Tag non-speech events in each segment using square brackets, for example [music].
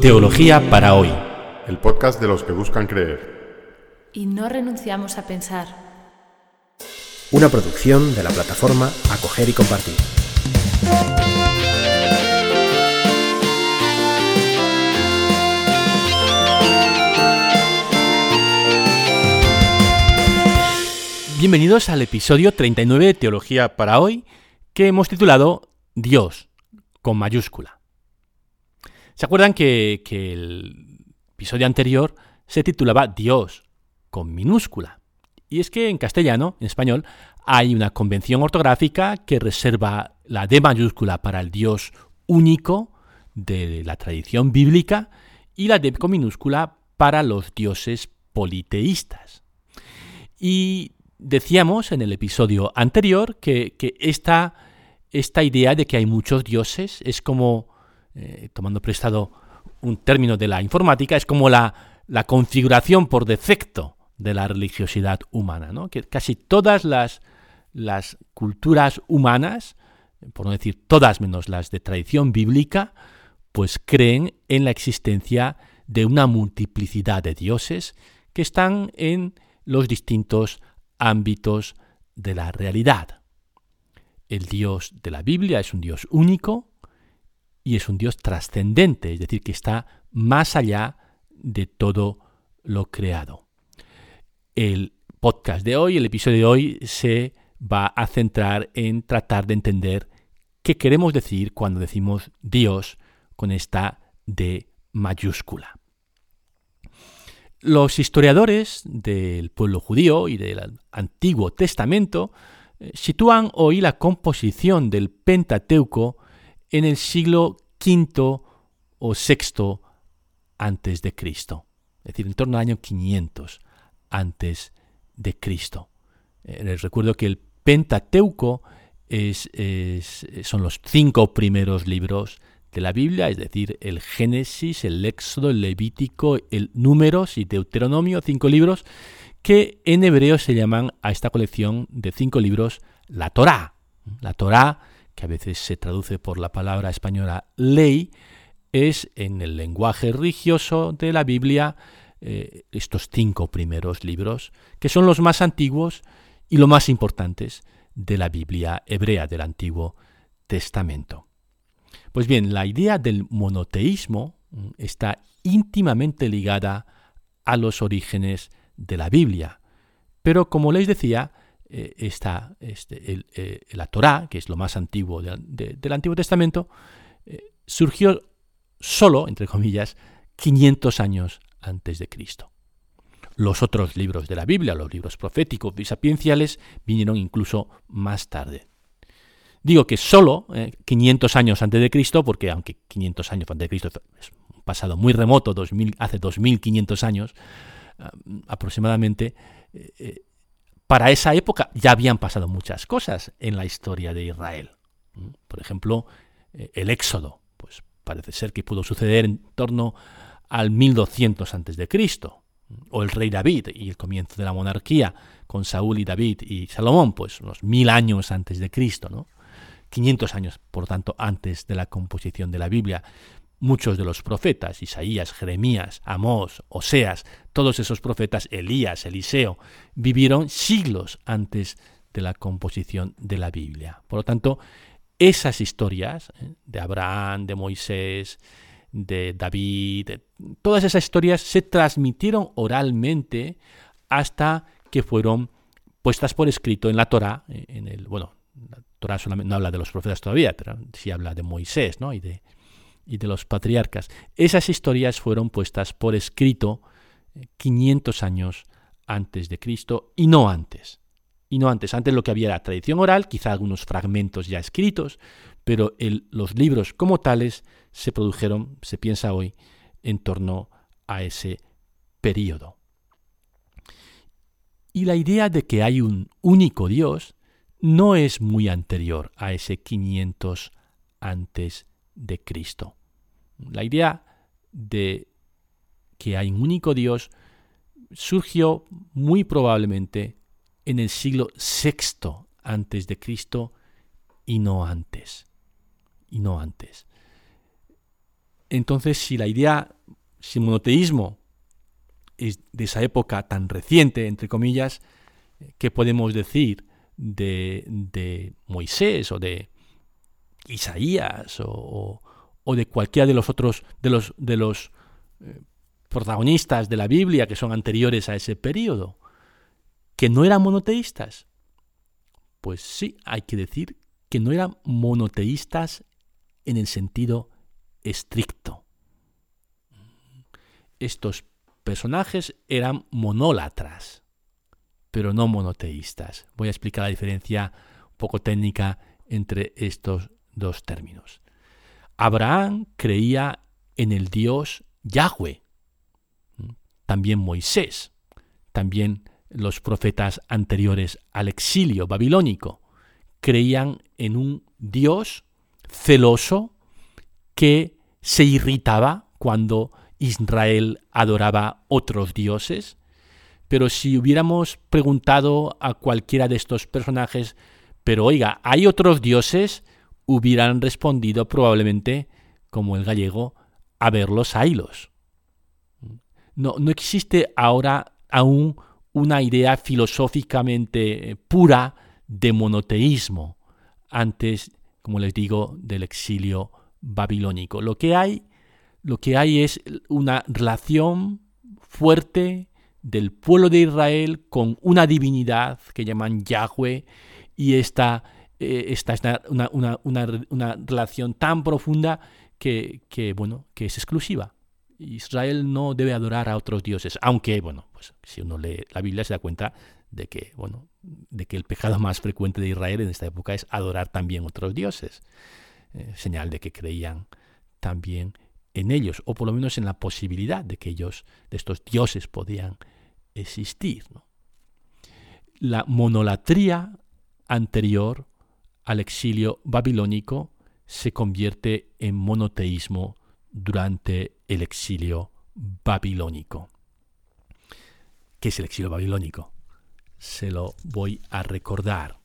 Teología para hoy. El podcast de los que buscan creer. Y no renunciamos a pensar. Una producción de la plataforma Acoger y Compartir. Bienvenidos al episodio 39 de Teología para hoy, que hemos titulado Dios, con mayúscula. ¿Se acuerdan que, que el episodio anterior se titulaba Dios, con minúscula? Y es que en castellano, en español, hay una convención ortográfica que reserva la D mayúscula para el Dios único de la tradición bíblica y la D con minúscula para los dioses politeístas. Y decíamos en el episodio anterior que, esta, esta, idea de que hay muchos dioses es como, eh, tomando prestado un término de la informática, es como la, la configuración por defecto de la religiosidad humana, ¿no? que casi todas las, las culturas humanas, por no decir todas menos las de tradición bíblica, pues creen en la existencia de una multiplicidad de dioses que están en los distintos ámbitos de la realidad. El Dios de la Biblia es un Dios único y es un Dios trascendente, es decir, que está más allá de todo lo creado. El podcast de hoy, el episodio de hoy, se va a centrar en tratar de entender qué queremos decir cuando decimos Dios con esta D mayúscula. Los historiadores del pueblo judío y del Antiguo Testamento eh, sitúan hoy la composición del Pentateuco en el siglo V o VI antes de Cristo, es decir, en torno al año 500 antes de Cristo. Eh, les recuerdo que el Pentateuco son los cinco primeros libros de la Biblia, es decir, el Génesis, el Éxodo, el Levítico, el Números y Deuteronomio, cinco libros que en hebreo se llaman a esta colección de cinco libros la Torá. La Torá, que a veces se traduce por la palabra española ley, es en el lenguaje religioso de la Biblia eh, estos cinco primeros libros, que son los más antiguos y los más importantes de la Biblia hebrea del Antiguo Testamento. Pues bien, la idea del monoteísmo mm, está íntimamente ligada a los orígenes de la Biblia. Pero como les decía, eh, este, eh, la Torá, que es lo más antiguo del Antiguo Testamento, eh, surgió solo, entre comillas, 500 años antes de Cristo. Los otros libros de la Biblia, los libros proféticos y sapienciales, vinieron incluso más tarde. Digo que solo 500 eh, años antes de Cristo, porque aunque 500 años antes de Cristo es un pasado muy remoto, 2000, hace 2500 años aproximadamente, para esa época ya habían pasado muchas cosas en la historia de Israel. Por ejemplo, el Éxodo, pues parece ser que pudo suceder en torno al 1200 antes de Cristo, o el rey David y el comienzo de la monarquía con Saúl y David y Salomón, pues unos mil años antes de Cristo, ¿no? 500 años, por tanto, antes de la composición de la Biblia. Muchos de los profetas, Isaías, Jeremías, Amós, Oseas, todos esos profetas, Elías, Eliseo, vivieron siglos antes de la composición de la Biblia. Por lo tanto, esas historias ¿eh? de Abraham, de Moisés, de David, todas esas historias se transmitieron oralmente hasta que fueron puestas por escrito en la Torá, eh, en el bueno, Torah solamente no habla de los profetas todavía, pero sí habla de Moisés ¿no? y, de, y de los patriarcas. Esas historias fueron puestas por escrito 500 eh, años antes de Cristo y no antes. Y no antes. Antes lo que había era tradición oral, quizá algunos fragmentos ya escritos, pero los libros como tales se produjeron, se piensa hoy, en torno a ese periodo. Y la idea de que hay un único Dios no es muy anterior a ese 500 antes de Cristo. La idea de que hay un único Dios surgió muy probablemente en el siglo VI antes de Cristo y no antes. Y no antes. Entonces, si la idea, si el monoteísmo es de esa época tan reciente, entre comillas, ¿qué podemos decir de, de Moisés o de Isaías o, o, de cualquiera de los otros, de los, de los eh, protagonistas de la Biblia que son anteriores a ese periodo? ¿Que no eran monoteístas? Pues sí, hay que decir que no eran monoteístas en el sentido estricto. Estos personajes eran monólatras, pero no monoteístas. Voy a explicar la diferencia poco técnica entre estos dos términos. Abraham creía en el Dios Yahweh, también Moisés, también los profetas anteriores al exilio babilónico, creían en un Dios celoso que se irritaba cuando Israel adoraba otros dioses. Pero si hubiéramos preguntado a cualquiera de estos personajes, pero oiga, ¿hay otros dioses? Hubieran respondido probablemente, como el gallego, a ver los ailos. No, no existe ahora aún una idea filosóficamente pura de monoteísmo antes, como les digo, del exilio babilónico. Lo que hay, lo que hay es una relación fuerte del pueblo de Israel con una divinidad que llaman Yahweh y esta, eh, esta es una, una, una, relación tan profunda que, que, bueno, que es exclusiva. Israel no debe adorar a otros dioses, aunque, bueno, pues si uno lee la Biblia se da cuenta de que, bueno, de que el pecado [laughs] más frecuente de Israel en esta época es adorar también otros dioses, eh, señal de que creían también en ellos, o por lo menos en la posibilidad de que ellos, de estos dioses, podían existir. La monolatría anterior al exilio babilónico se convierte en monoteísmo durante el exilio babilónico. ¿Qué es el exilio babilónico? Se lo voy a recordar.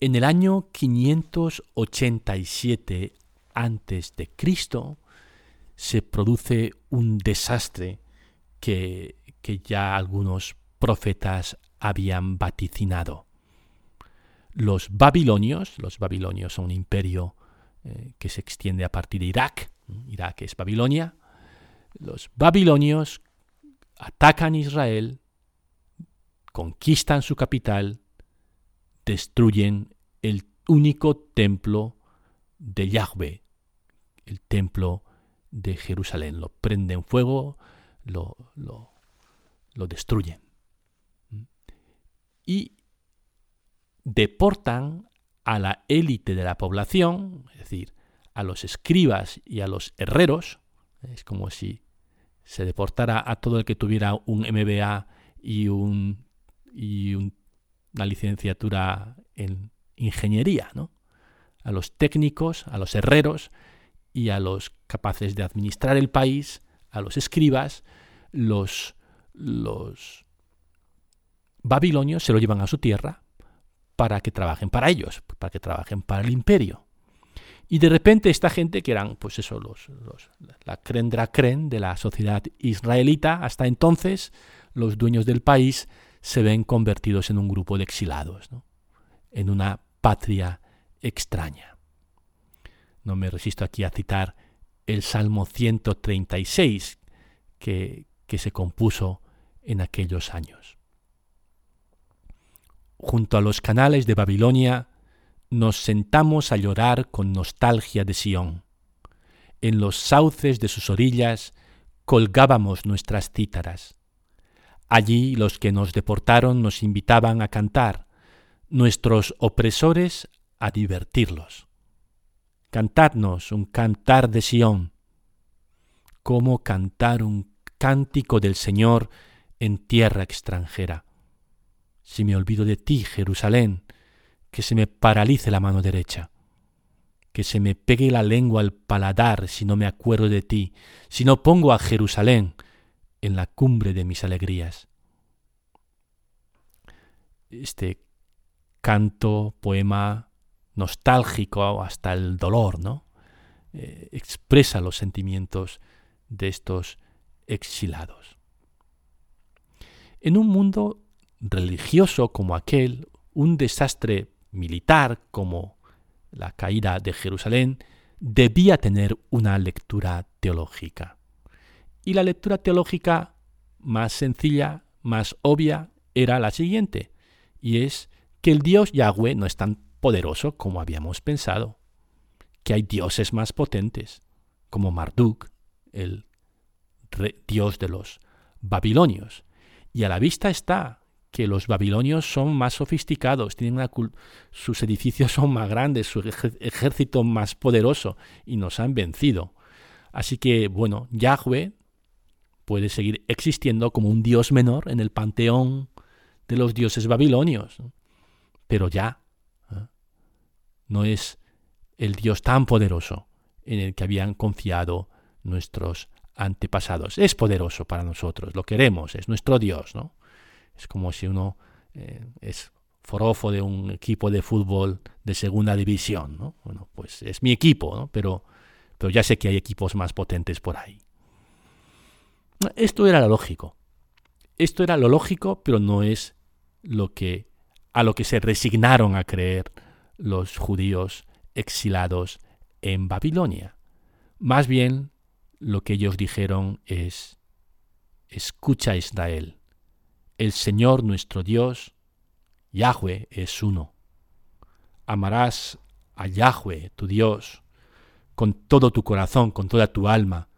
En el año 587 a.C. se produce un desastre que, que ya algunos profetas habían vaticinado. Los babilonios, los babilonios son un imperio eh, que se extiende a partir de Irak, Irak es Babilonia, los babilonios atacan Israel, conquistan su capital, destruyen el único templo de Yahweh, el templo de Jerusalén. Lo prenden fuego, lo, lo, lo destruyen. Y deportan a la élite de la población, es decir, a los escribas y a los herreros, es como si se deportara a todo el que tuviera un MBA y, un, y una licenciatura en ingeniería, ¿no? a los técnicos, a los herreros y a los capaces de administrar el país, a los escribas, los, los babilonios se lo llevan a su tierra para que trabajen para ellos, para que trabajen para el imperio. Y de repente esta gente, que eran pues eso, los, la creen de de la sociedad israelita, hasta entonces los dueños del país se ven convertidos en un grupo de exilados, en una patria extraña. No me resisto aquí a citar el Salmo 136 que, que se compuso en aquellos años. Junto a los canales de Babilonia nos sentamos a llorar con nostalgia de Sión. En los sauces de sus orillas colgábamos nuestras cítaras. Allí los que nos deportaron nos invitaban a cantar, nuestros opresores a divertirlos. Cantadnos un cantar de Sión. ¿Cómo cantar un cántico del Señor en tierra extranjera? Si me olvido de ti, Jerusalén, que se me paralice la mano derecha, que se me pegue la lengua al paladar si no me acuerdo de ti, si no pongo a Jerusalén en la cumbre de mis alegrías. Este canto, poema nostálgico hasta el dolor, ¿no? eh, expresa los sentimientos de estos exilados. En un mundo religioso como aquel, un desastre militar como la caída de Jerusalén debía tener una lectura teológica. Y la lectura teológica más sencilla, más obvia, era la siguiente, y es que el Dios Yahweh no es tan poderoso como habíamos pensado, que hay dioses más potentes, como Marduk, el dios de los babilonios. Y a la vista está que los babilonios son más sofisticados, tienen sus edificios son más grandes, su ejército más poderoso y nos han vencido. Así que, bueno, Yahweh puede seguir existiendo como un dios menor en el panteón de los dioses babilonios, pero ya ¿eh? no es el dios tan poderoso en el que habían confiado nuestros antepasados. Es poderoso para nosotros, lo queremos, es nuestro dios, ¿no? Es como si uno eh, es forofo de un equipo de fútbol de segunda división, ¿no? Bueno, pues es mi equipo, ¿no? Pero, pero ya sé que hay equipos más potentes por ahí. Esto era lo lógico. Esto era lo lógico, pero no es lo que a lo que se resignaron a creer los judíos exilados en Babilonia. Más bien lo que ellos dijeron es escucha Israel, el Señor nuestro Dios, Yahweh es uno. Amarás a Yahweh, tu Dios, con todo tu corazón, con toda tu alma,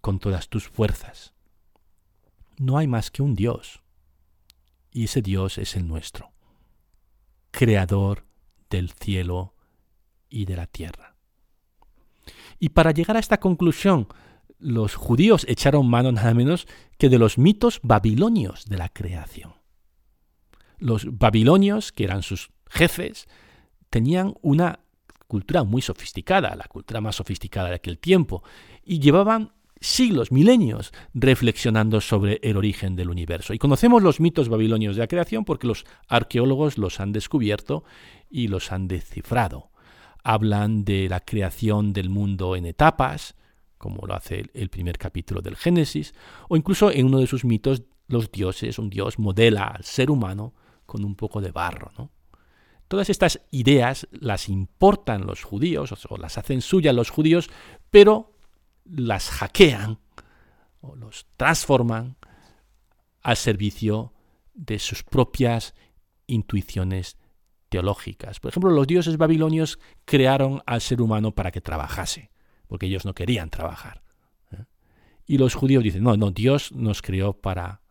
con todas tus fuerzas. No hay más que un Dios, y ese Dios es el nuestro, creador del cielo y de la tierra. Y para llegar a esta conclusión, los judíos echaron mano nada menos que de los mitos babilonios de la creación. Los babilonios, que eran sus jefes, tenían una cultura muy sofisticada, la cultura más sofisticada de aquel tiempo, y llevaban siglos, milenios, reflexionando sobre el origen del universo. Y conocemos los mitos babilonios de la creación porque los arqueólogos los han descubierto y los han descifrado. Hablan de la creación del mundo en etapas, como lo hace el primer capítulo del Génesis, o incluso en uno de sus mitos los dioses, un dios modela al ser humano con un poco de barro. ¿no? Todas estas ideas las importan los judíos, o las hacen suyas los judíos, pero las hackean o los transforman al servicio de sus propias intuiciones teológicas. Por ejemplo, los dioses babilonios crearon al ser humano para que trabajase porque ellos no querían trabajar. ¿eh? Y los judíos dicen, no, no, Dios nos creó para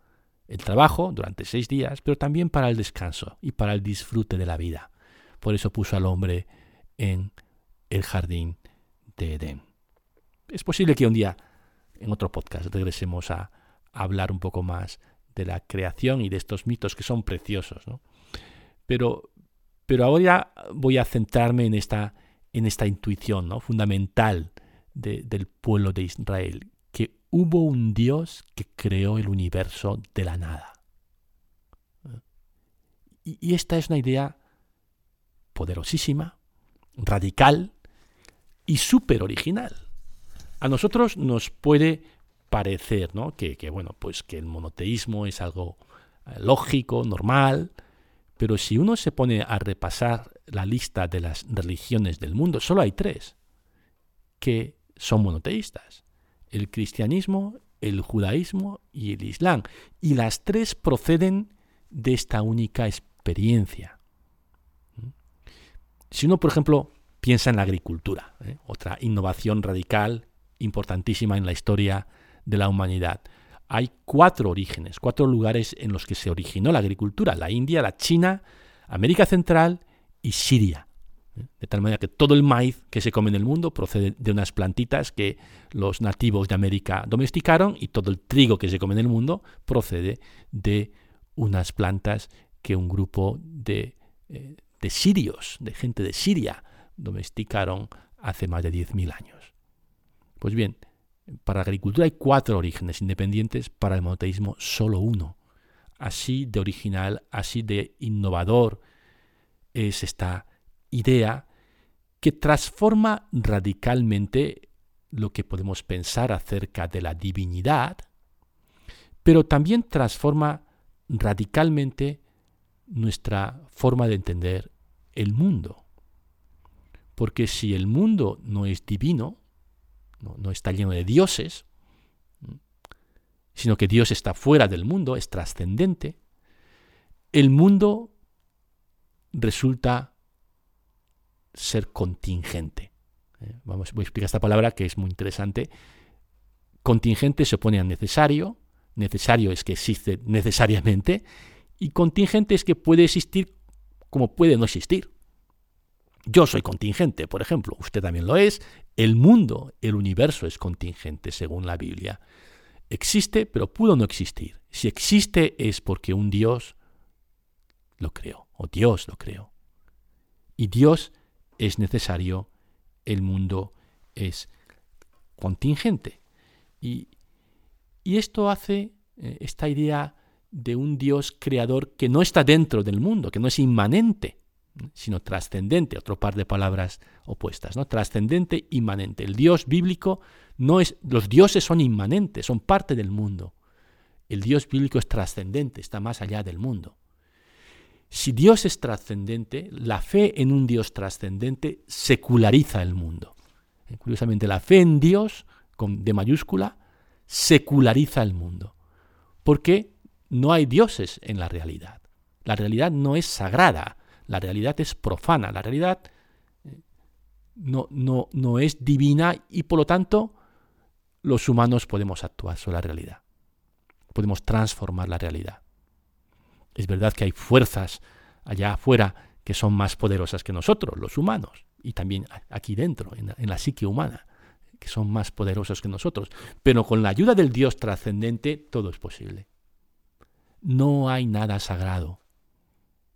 el trabajo durante seis días, pero también para el descanso y para el disfrute de la vida. Por eso puso al hombre en el jardín de Edén. Es posible que un día, en otro podcast, regresemos a, hablar un poco más de la creación y de estos mitos que son preciosos. Pero, pero ahora voy a centrarme en esta, en esta intuición ¿no? fundamental del pueblo de Israel, que hubo un Dios que creó el universo de la nada. Y, esta es una idea poderosísima, radical y súper original. A nosotros nos puede parecer ¿no? que, que, bueno, pues que el monoteísmo es algo eh, lógico, normal, pero si uno se pone a repasar la lista de las religiones del mundo, solo hay tres que son monoteístas. El cristianismo, el judaísmo y el islam. Y las tres proceden de esta única experiencia. Si uno, por ejemplo, piensa en la agricultura, ¿eh? otra innovación radical importantísima en la historia de la humanidad, hay cuatro orígenes, cuatro lugares en los que se originó la agricultura, la India, la China, América Central y Siria. De tal manera que todo el maíz que se come en el mundo procede de unas plantitas que los nativos de América domesticaron y todo el trigo que se come en el mundo procede de unas plantas que un grupo de, eh, de sirios, de gente de Siria, domesticaron hace más de 10.000 años. Pues bien, para la agricultura hay cuatro orígenes independientes, para el monoteísmo solo uno. Así de original, así de innovador es esta idea que transforma radicalmente lo que podemos pensar acerca de la divinidad, pero también transforma radicalmente nuestra forma de entender el mundo. Porque si el mundo no es divino, no, está lleno de dioses, sino que Dios está fuera del mundo, es trascendente, el mundo resulta ser contingente. Eh, vamos, voy a explicar esta palabra que es muy interesante. Contingente se opone a necesario, necesario es que existe necesariamente, y contingente es que puede existir como puede no existir. Yo soy contingente, por ejemplo, usted también lo es, el mundo, el universo es contingente según la Biblia. Existe, pero pudo no existir. Si existe es porque un Dios lo creó, o Dios lo creó. Y Dios es necesario, el mundo es contingente. Y, y esto hace eh, esta idea de un Dios creador que no está dentro del mundo, que no es inmanente, sino trascendente, otro par de palabras opuestas, ¿no? Trascendente, inmanente. El Dios bíblico no es los dioses son inmanentes, son parte del mundo. El Dios bíblico es trascendente, está más allá del mundo. Si Dios es trascendente, la fe en un Dios trascendente seculariza el mundo. Eh, curiosamente, la fe en Dios, con de mayúscula, seculariza el mundo. Porque no hay dioses en la realidad. La realidad no es sagrada, la realidad es profana, la realidad eh, no, no, no es divina y por lo tanto los humanos podemos actuar sobre la realidad. Podemos transformar la realidad. Es verdad que hay fuerzas allá afuera que son más poderosas que nosotros, los humanos, y también aquí dentro, en la, en la psique humana, que son más poderosas que nosotros. Pero con la ayuda del Dios trascendente todo es posible. No hay nada sagrado.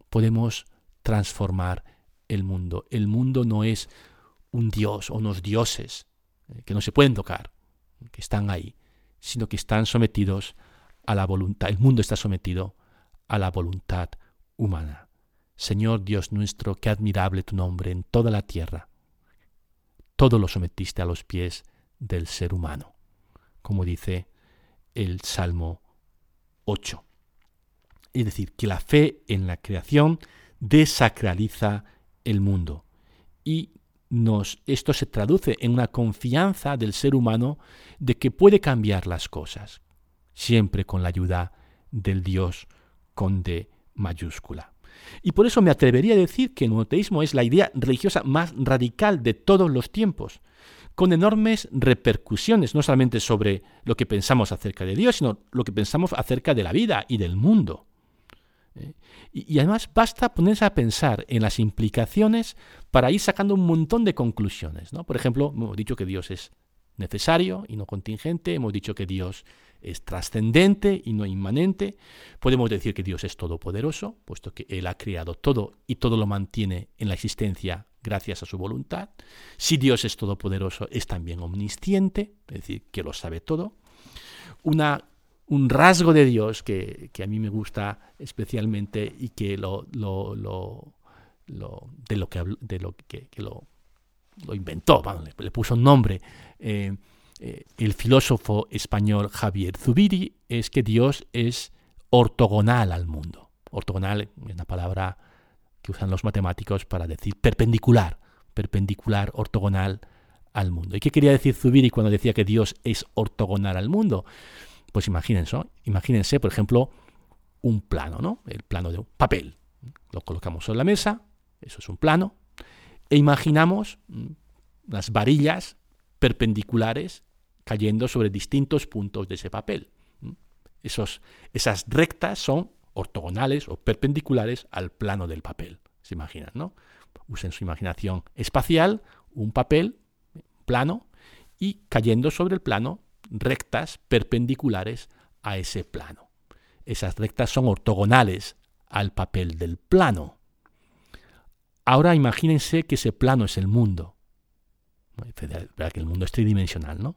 Podemos transformar el mundo. El mundo no es un dios o unos dioses eh, que no se pueden tocar, que están ahí, sino que están sometidos a la voluntad. El mundo está sometido a la voluntad humana. Señor Dios nuestro, qué admirable tu nombre en toda la tierra. Todo lo sometiste a los pies del ser humano, como dice el Salmo 8. Es decir, que la fe en la creación desacraliza el mundo. Y nos, esto se traduce en una confianza del ser humano de que puede cambiar las cosas, siempre con la ayuda del Dios con D mayúscula. Y por eso me atrevería a decir que el monoteísmo es la idea religiosa más radical de todos los tiempos, con enormes repercusiones, no solamente sobre lo que pensamos acerca de Dios, sino lo que pensamos acerca de la vida y del mundo. ¿eh? Y, además basta ponerse a pensar en las implicaciones para ir sacando un montón de conclusiones. ¿no? Por ejemplo, hemos dicho que Dios es necesario y no contingente, hemos dicho que Dios es trascendente y no inmanente, podemos decir que Dios es todopoderoso, puesto que Él ha creado todo y todo lo mantiene en la existencia gracias a su voluntad. Si Dios es todopoderoso, es también omnisciente, es decir, que lo sabe todo. Una un rasgo de Dios que, a mí me gusta especialmente y que lo, lo, lo, de lo que, de lo, que, lo, inventó, le, puso un nombre. Eh, eh, el filósofo español Javier Zubiri es que Dios es ortogonal al mundo. Ortogonal es una palabra que usan los matemáticos para decir perpendicular, perpendicular, ortogonal al mundo. ¿Y qué quería decir Zubiri cuando decía que Dios es ortogonal al mundo? Pues imagínense, imagínense, por ejemplo, un plano, ¿no? El plano de un papel. Lo colocamos sobre la mesa, eso es un plano, e imaginamos mm, las varillas perpendiculares cayendo sobre distintos puntos de ese papel. Esos, esas rectas son ortogonales o perpendiculares al plano del papel. ¿Se imaginan, no? Usen su imaginación espacial, un papel plano, y cayendo sobre el plano rectas perpendiculares a ese plano. Esas rectas son ortogonales al papel del plano. Ahora imagínense que ese plano es el mundo. Verdad que el mundo es tridimensional, ¿no?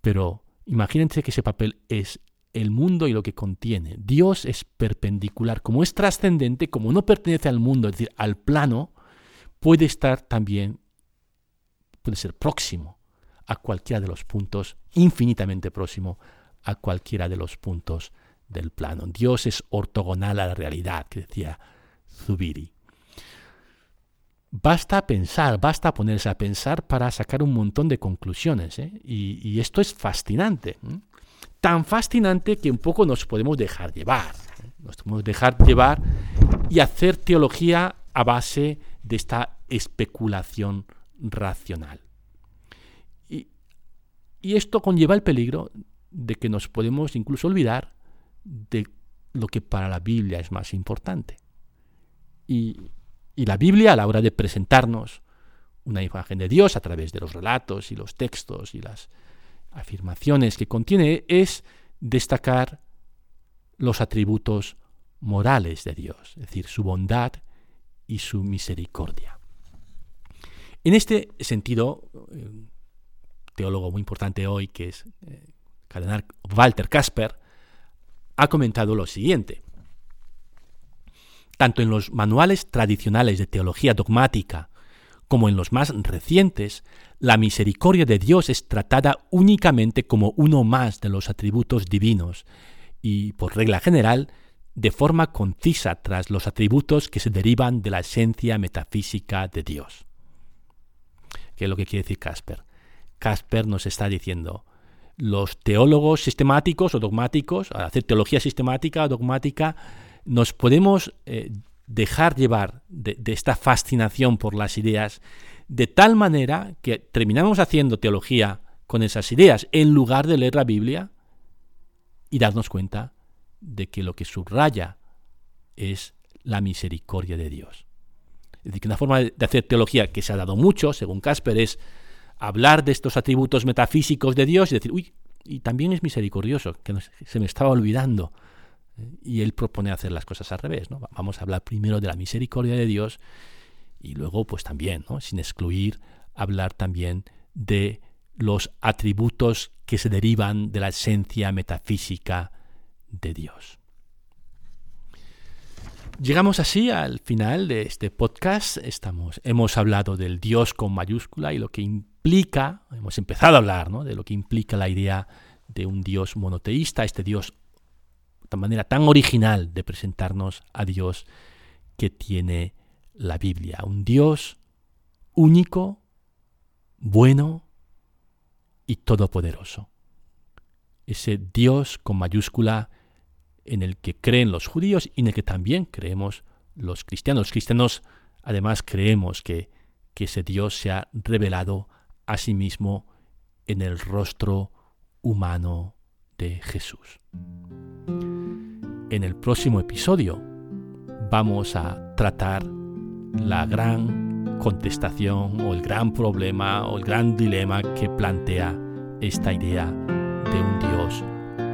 Pero imagínense que ese papel es el mundo y lo que contiene. Dios es perpendicular. Como es trascendente, como no pertenece al mundo, es decir, al plano, puede estar también puede ser próximo a cualquiera de los puntos, infinitamente próximo a cualquiera de los puntos del plano. Dios es ortogonal a la realidad, que decía Zubiri. Basta pensar, basta ponerse a pensar para sacar un montón de conclusiones. ¿eh? Y, esto es fascinante. Tan fascinante que un poco nos podemos dejar llevar. ¿eh? Nos podemos dejar llevar y hacer teología a base de esta especulación racional. Y, y esto conlleva el peligro de que nos podemos incluso olvidar de lo que para la Biblia es más importante. Y, la Biblia a la hora de presentarnos una imagen de Dios a través de los relatos y los textos y las afirmaciones que contiene es destacar los atributos morales de Dios, es decir, su bondad y su misericordia. En este sentido, un teólogo muy importante hoy, que es eh, cardenal Walter Kasper, ha comentado lo siguiente. Tanto en los manuales tradicionales de teología dogmática como en los más recientes, la misericordia de Dios es tratada únicamente como uno más de los atributos divinos y, por regla general, de forma concisa tras los atributos que se derivan de la esencia metafísica de Dios. ¿Qué es lo que quiere decir Casper? Casper nos está diciendo, los teólogos sistemáticos o dogmáticos, al hacer teología sistemática o dogmática, nos podemos eh, dejar llevar de, esta fascinación por las ideas de tal manera que terminamos haciendo teología con esas ideas en lugar de leer la Biblia y darnos cuenta de que lo que subraya es la misericordia de Dios. Es decir, que una forma de hacer teología que se ha dado mucho, según Casper, es hablar de estos atributos metafísicos de Dios y decir, uy, y también es misericordioso, que se me estaba olvidando. Y él propone hacer las cosas al revés. ¿no? Vamos a hablar primero de la misericordia de Dios y luego, pues también, ¿no? sin excluir, hablar también de los atributos que se derivan de la esencia metafísica de Dios. Llegamos así al final de este podcast. Estamos, hemos hablado del Dios con mayúscula y lo que implica, hemos empezado a hablar de lo que implica la idea de un Dios monoteísta, este Dios de manera tan original de presentarnos a Dios que tiene la Biblia. Un Dios único, bueno y todopoderoso. Ese Dios con mayúscula en el que creen los judíos y en el que también creemos los cristianos. Los cristianos además creemos que, que ese Dios se ha revelado a sí mismo en el rostro humano de Jesús. En el próximo episodio vamos a tratar la gran contestación o el gran problema o el gran dilema que plantea esta idea de un Dios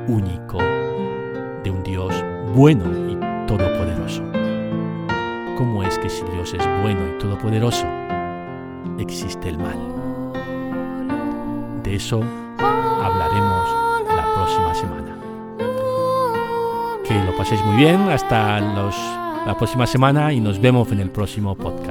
único de un Dios bueno y todopoderoso. ¿Cómo es que si Dios es bueno y todopoderoso, existe el mal? De eso hablaremos la próxima semana. Que lo paséis muy bien hasta la próxima semana y nos vemos en el próximo podcast.